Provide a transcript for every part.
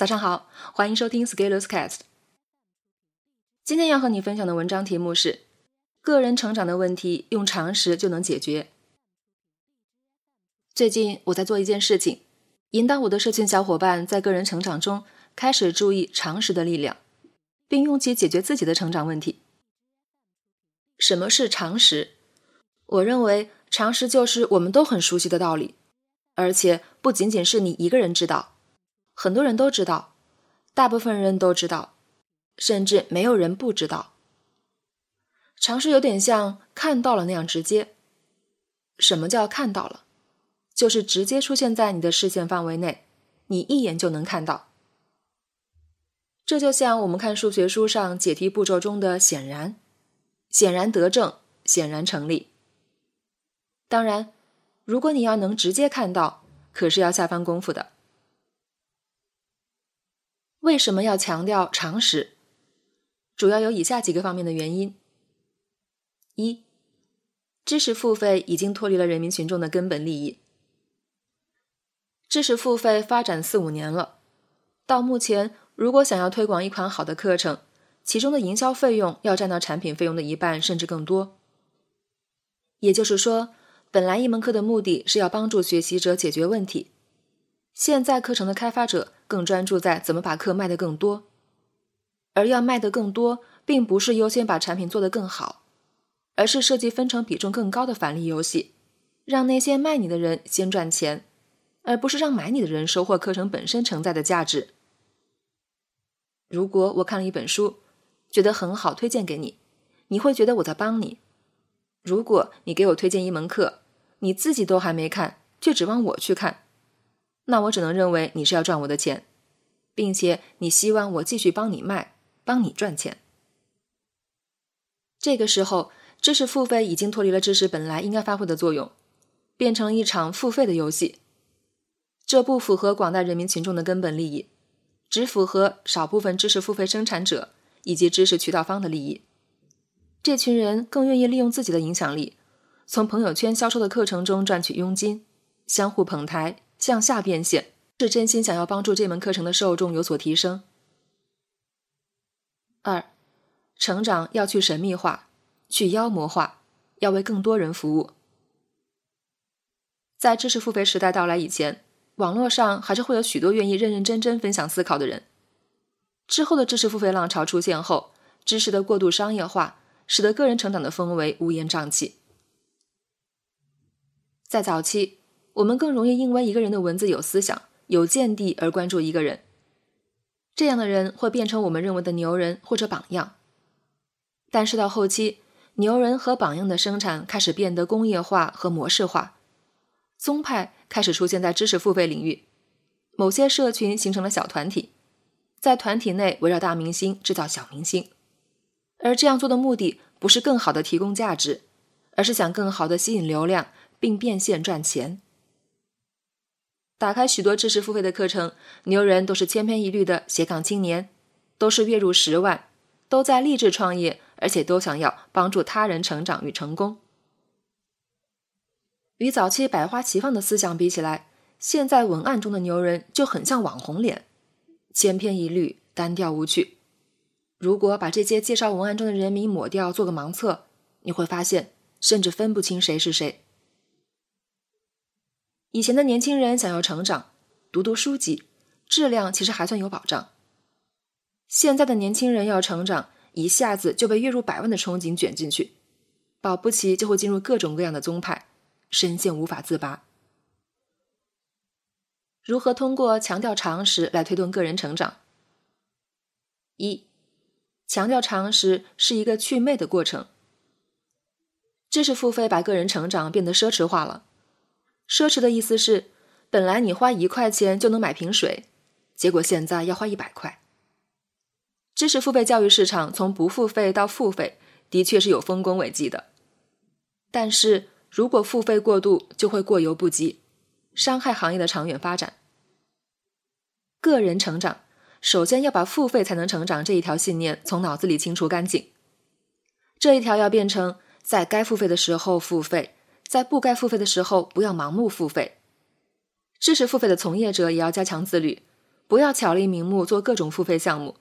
早上好，欢迎收听 Scalers Cast。今天要和你分享的文章题目是：个人成长的问题用常识就能解决。最近我在做一件事情，引导我的社群小伙伴在个人成长中开始注意常识的力量，并用其解决自己的成长问题。什么是常识？我认为常识就是我们都很熟悉的道理，而且不仅仅是你一个人知道。很多人都知道，大部分人都知道，甚至没有人不知道。常识有点像看到了那样直接。什么叫看到了？就是直接出现在你的视线范围内，你一眼就能看到。这就像我们看数学书上解题步骤中的“显然”，显然得正，显然成立。当然，如果你要能直接看到，可是要下番功夫的。为什么要强调常识？主要有以下几个方面的原因：一、知识付费已经脱离了人民群众的根本利益。知识付费发展四五年了，到目前，如果想要推广一款好的课程，其中的营销费用要占到产品费用的一半甚至更多。也就是说，本来一门课的目的是要帮助学习者解决问题。现在课程的开发者更专注在怎么把课卖得更多，而要卖得更多，并不是优先把产品做得更好，而是设计分成比重更高的返利游戏，让那些卖你的人先赚钱，而不是让买你的人收获课程本身承载的价值。如果我看了一本书，觉得很好，推荐给你，你会觉得我在帮你；如果你给我推荐一门课，你自己都还没看，却指望我去看。那我只能认为你是要赚我的钱，并且你希望我继续帮你卖，帮你赚钱。这个时候，知识付费已经脱离了知识本来应该发挥的作用，变成了一场付费的游戏。这不符合广大人民群众的根本利益，只符合少部分知识付费生产者以及知识渠道方的利益。这群人更愿意利用自己的影响力，从朋友圈销售的课程中赚取佣金，相互捧台。向下变现，是真心想要帮助这门课程的受众有所提升。二，成长要去神秘化，去妖魔化，要为更多人服务。在知识付费时代到来以前，网络上还是会有许多愿意认认真真分享思考的人。之后的知识付费浪潮出现后，知识的过度商业化，使得个人成长的氛围乌烟瘴气。在早期。我们更容易因为一个人的文字有思想、有见地而关注一个人，这样的人会变成我们认为的牛人或者榜样。但是到后期，牛人和榜样的生产开始变得工业化和模式化，宗派开始出现在知识付费领域，某些社群形成了小团体，在团体内围绕大明星制造小明星，而这样做的目的不是更好的提供价值，而是想更好的吸引流量并变现赚钱。打开许多知识付费的课程，牛人都是千篇一律的斜杠青年，都是月入十万，都在励志创业，而且都想要帮助他人成长与成功。与早期百花齐放的思想比起来，现在文案中的牛人就很像网红脸，千篇一律，单调无趣。如果把这些介绍文案中的人名抹掉，做个盲测，你会发现，甚至分不清谁是谁。以前的年轻人想要成长，读读书籍，质量其实还算有保障。现在的年轻人要成长，一下子就被月入百万的憧憬卷进去，保不齐就会进入各种各样的宗派，深陷无法自拔。如何通过强调常识来推动个人成长？一，强调常识是一个祛魅的过程。知识付费把个人成长变得奢侈化了。奢侈的意思是，本来你花一块钱就能买瓶水，结果现在要花一百块。知识付费教育市场从不付费到付费，的确是有丰功伟绩的。但是如果付费过度，就会过犹不及，伤害行业的长远发展。个人成长，首先要把付费才能成长这一条信念从脑子里清除干净。这一条要变成在该付费的时候付费。在不该付费的时候，不要盲目付费。知识付费的从业者也要加强自律，不要巧立名目做各种付费项目，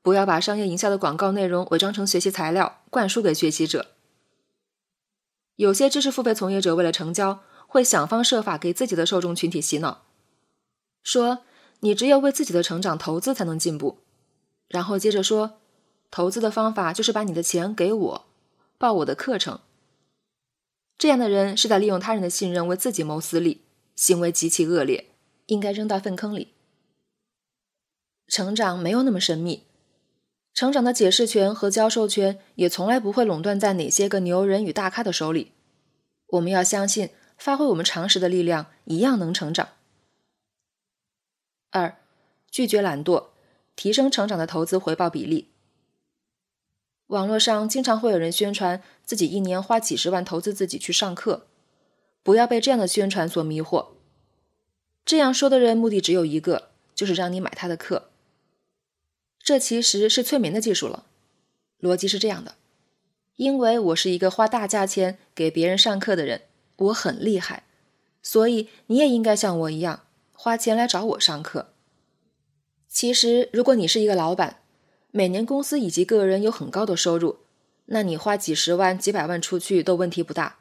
不要把商业营销的广告内容伪装成学习材料灌输给学习者。有些知识付费从业者为了成交，会想方设法给自己的受众群体洗脑，说你只有为自己的成长投资才能进步，然后接着说，投资的方法就是把你的钱给我，报我的课程。这样的人是在利用他人的信任为自己谋私利，行为极其恶劣，应该扔到粪坑里。成长没有那么神秘，成长的解释权和教授权也从来不会垄断在哪些个牛人与大咖的手里。我们要相信，发挥我们常识的力量，一样能成长。二，拒绝懒惰，提升成长的投资回报比例。网络上经常会有人宣传自己一年花几十万投资自己去上课，不要被这样的宣传所迷惑。这样说的人目的只有一个，就是让你买他的课。这其实是催眠的技术了。逻辑是这样的：因为我是一个花大价钱给别人上课的人，我很厉害，所以你也应该像我一样花钱来找我上课。其实，如果你是一个老板，每年公司以及个人有很高的收入，那你花几十万、几百万出去都问题不大。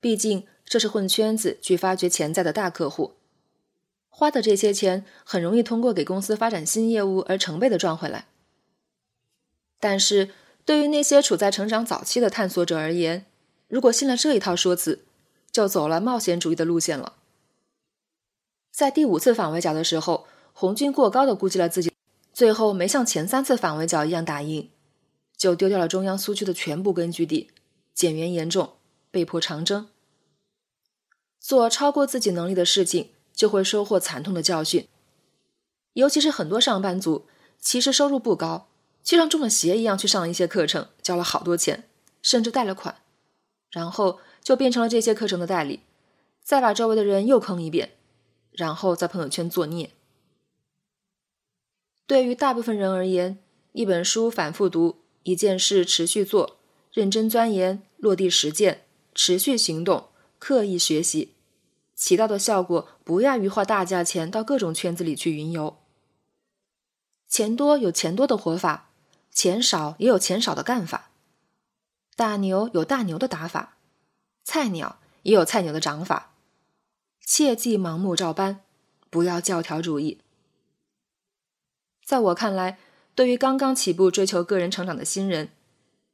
毕竟这是混圈子去发掘潜在的大客户，花的这些钱很容易通过给公司发展新业务而成倍的赚回来。但是对于那些处在成长早期的探索者而言，如果信了这一套说辞，就走了冒险主义的路线了。在第五次反围剿的时候，红军过高的估计了自己。最后没像前三次反围剿一样打赢，就丢掉了中央苏区的全部根据地，减员严重，被迫长征。做超过自己能力的事情，就会收获惨痛的教训。尤其是很多上班族，其实收入不高，却像中了邪一样去上了一些课程，交了好多钱，甚至贷了款，然后就变成了这些课程的代理，再把周围的人又坑一遍，然后在朋友圈作孽。对于大部分人而言，一本书反复读，一件事持续做，认真钻研，落地实践，持续行动，刻意学习，起到的效果不亚于花大价钱到各种圈子里去云游。钱多有钱多的活法，钱少也有钱少的干法。大牛有大牛的打法，菜鸟也有菜鸟的长法。切忌盲目照搬，不要教条主义。在我看来，对于刚刚起步追求个人成长的新人，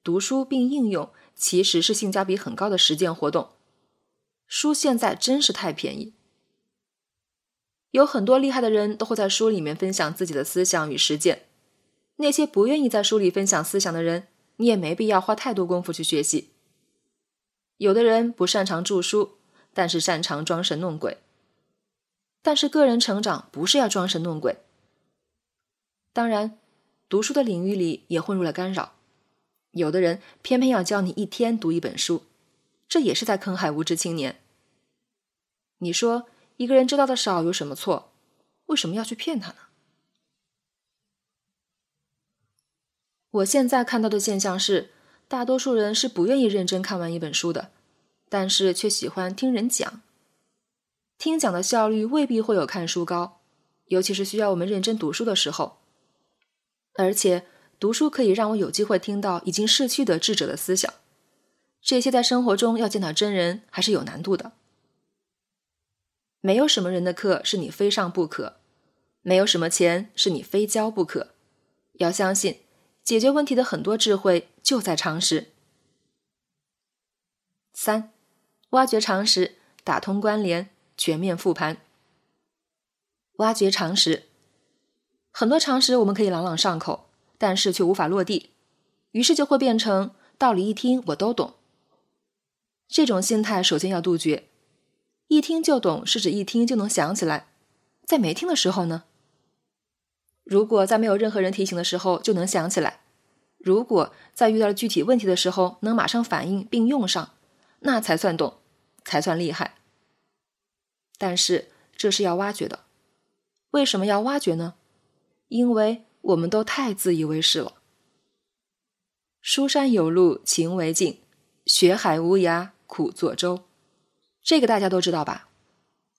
读书并应用其实是性价比很高的实践活动。书现在真是太便宜，有很多厉害的人都会在书里面分享自己的思想与实践。那些不愿意在书里分享思想的人，你也没必要花太多功夫去学习。有的人不擅长著书，但是擅长装神弄鬼。但是个人成长不是要装神弄鬼。当然，读书的领域里也混入了干扰。有的人偏偏要教你一天读一本书，这也是在坑害无知青年。你说一个人知道的少有什么错？为什么要去骗他呢？我现在看到的现象是，大多数人是不愿意认真看完一本书的，但是却喜欢听人讲。听讲的效率未必会有看书高，尤其是需要我们认真读书的时候。而且读书可以让我有机会听到已经逝去的智者的思想，这些在生活中要见到真人还是有难度的。没有什么人的课是你非上不可，没有什么钱是你非交不可。要相信，解决问题的很多智慧就在常识。三，挖掘常识，打通关联，全面复盘。挖掘常识。很多常识我们可以朗朗上口，但是却无法落地，于是就会变成道理一听我都懂。这种心态首先要杜绝。一听就懂是指一听就能想起来，在没听的时候呢？如果在没有任何人提醒的时候就能想起来，如果在遇到了具体问题的时候能马上反应并用上，那才算懂，才算厉害。但是这是要挖掘的，为什么要挖掘呢？因为我们都太自以为是了。书山有路勤为径，学海无涯苦作舟。这个大家都知道吧？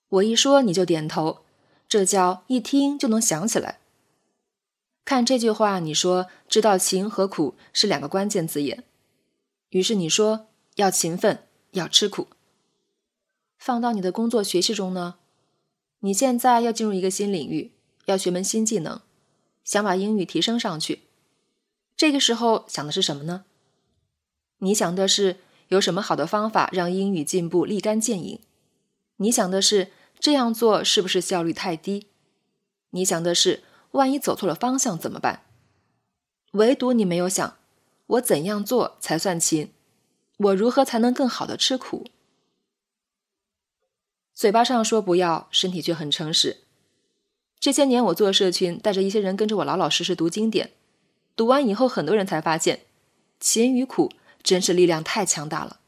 我一说你就点头。这叫一听就能想起来。看这句话，你说知道勤和苦是两个关键字眼，于是你说要勤奋，要吃苦。放到你的工作学习中呢？你现在要进入一个新领域，要学门新技能，想把英语提升上去。这个时候想的是什么呢？你想的是有什么好的方法让英语进步立竿见影？你想的是这样做是不是效率太低？你想的是万一走错了方向怎么办？唯独你没有想，我怎样做才算勤？我如何才能更好的吃苦？嘴巴上说不要，身体却很诚实。这些年我做社群，带着一些人跟着我老老实实读经典。读完以后，很多人才发现，勤与苦真是力量太强大了。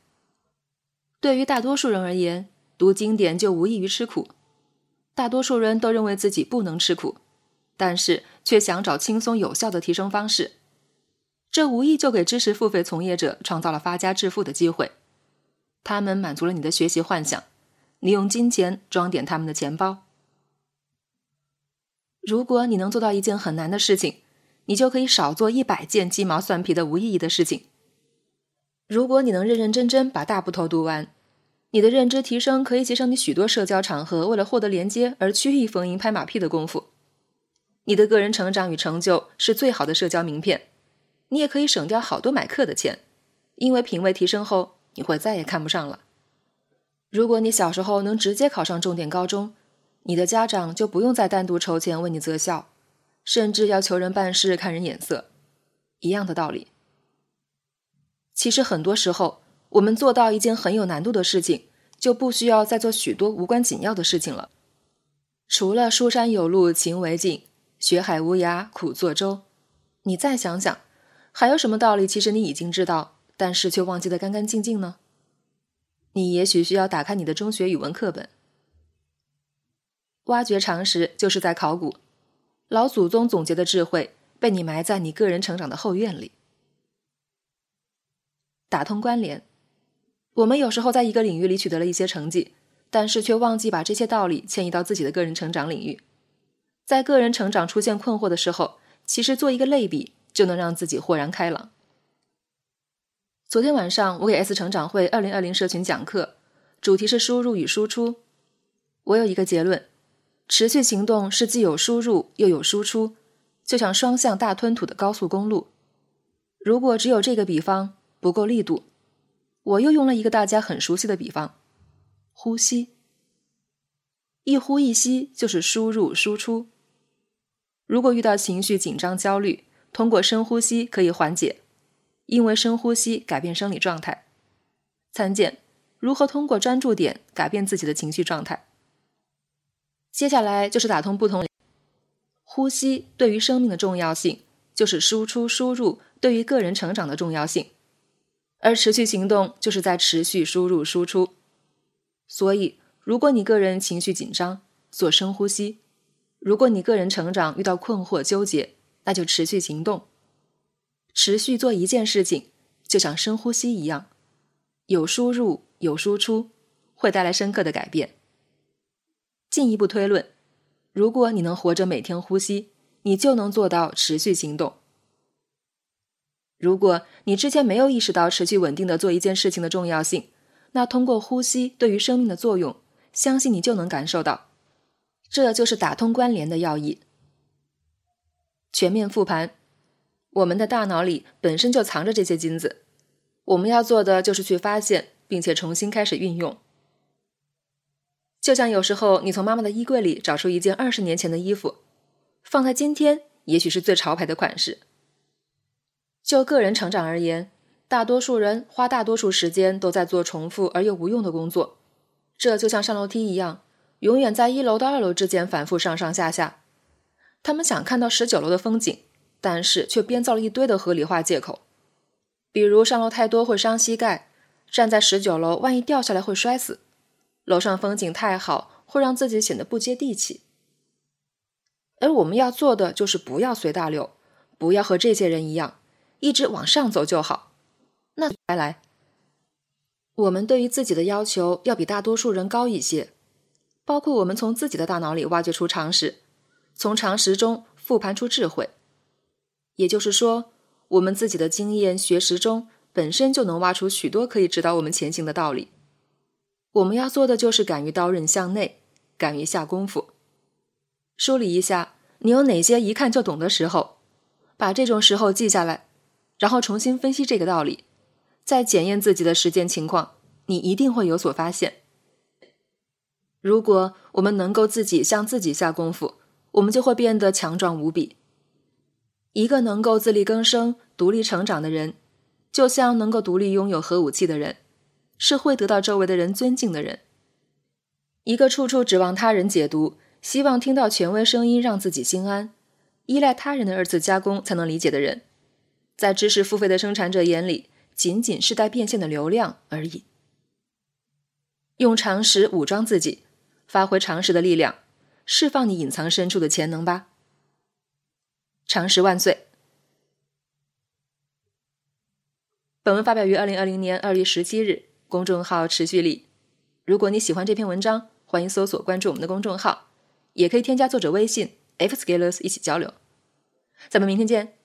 对于大多数人而言，读经典就无异于吃苦。大多数人都认为自己不能吃苦，但是却想找轻松有效的提升方式。这无疑就给知识付费从业者创造了发家致富的机会。他们满足了你的学习幻想。你用金钱装点他们的钱包。如果你能做到一件很难的事情，你就可以少做一百件鸡毛蒜皮的无意义的事情。如果你能认认真真把大部头读完，你的认知提升可以节省你许多社交场合为了获得连接而曲意逢迎拍马屁的功夫。你的个人成长与成就是最好的社交名片。你也可以省掉好多买课的钱，因为品味提升后，你会再也看不上了。如果你小时候能直接考上重点高中，你的家长就不用再单独筹钱为你择校，甚至要求人办事看人眼色，一样的道理。其实很多时候，我们做到一件很有难度的事情，就不需要再做许多无关紧要的事情了。除了书山有路勤为径，学海无涯苦作舟，你再想想，还有什么道理？其实你已经知道，但是却忘记得干干净净呢？你也许需要打开你的中学语文课本，挖掘常识，就是在考古。老祖宗总结的智慧，被你埋在你个人成长的后院里。打通关联，我们有时候在一个领域里取得了一些成绩，但是却忘记把这些道理迁移到自己的个人成长领域。在个人成长出现困惑的时候，其实做一个类比，就能让自己豁然开朗。昨天晚上，我给 S 成长会二零二零社群讲课，主题是输入与输出。我有一个结论：持续行动是既有输入又有输出，就像双向大吞吐的高速公路。如果只有这个比方不够力度，我又用了一个大家很熟悉的比方：呼吸。一呼一吸就是输入输出。如果遇到情绪紧张、焦虑，通过深呼吸可以缓解。因为深呼吸改变生理状态，参见如何通过专注点改变自己的情绪状态。接下来就是打通不同呼吸对于生命的重要性，就是输出输入对于个人成长的重要性，而持续行动就是在持续输入输出。所以，如果你个人情绪紧张，做深呼吸；如果你个人成长遇到困惑纠结，那就持续行动。持续做一件事情，就像深呼吸一样，有输入有输出，会带来深刻的改变。进一步推论，如果你能活着每天呼吸，你就能做到持续行动。如果你之前没有意识到持续稳定的做一件事情的重要性，那通过呼吸对于生命的作用，相信你就能感受到。这就是打通关联的要义。全面复盘。我们的大脑里本身就藏着这些金子，我们要做的就是去发现，并且重新开始运用。就像有时候你从妈妈的衣柜里找出一件二十年前的衣服，放在今天，也许是最潮牌的款式。就个人成长而言，大多数人花大多数时间都在做重复而又无用的工作，这就像上楼梯一样，永远在一楼到二楼之间反复上上下下。他们想看到十九楼的风景。但是却编造了一堆的合理化借口，比如上楼太多会伤膝盖，站在十九楼万一掉下来会摔死，楼上风景太好会让自己显得不接地气。而我们要做的就是不要随大流，不要和这些人一样，一直往上走就好。那来来，我们对于自己的要求要比大多数人高一些，包括我们从自己的大脑里挖掘出常识，从常识中复盘出智慧。也就是说，我们自己的经验学识中本身就能挖出许多可以指导我们前行的道理。我们要做的就是敢于刀刃向内，敢于下功夫。梳理一下，你有哪些一看就懂的时候？把这种时候记下来，然后重新分析这个道理，再检验自己的实践情况，你一定会有所发现。如果我们能够自己向自己下功夫，我们就会变得强壮无比。一个能够自力更生、独立成长的人，就像能够独立拥有核武器的人，是会得到周围的人尊敬的人。一个处处指望他人解读。希望听到权威声音让自己心安，依赖他人的二次加工才能理解的人，在知识付费的生产者眼里，仅仅是带变现的流量而已。用常识武装自己，发挥常识的力量，释放你隐藏深处的潜能吧！常识万岁！本文发表于二零二零年二月十七日，公众号持续力。如果你喜欢这篇文章，欢迎搜索关注我们的公众号。也可以添加作者微信 fscalers 一起交流，咱们明天见。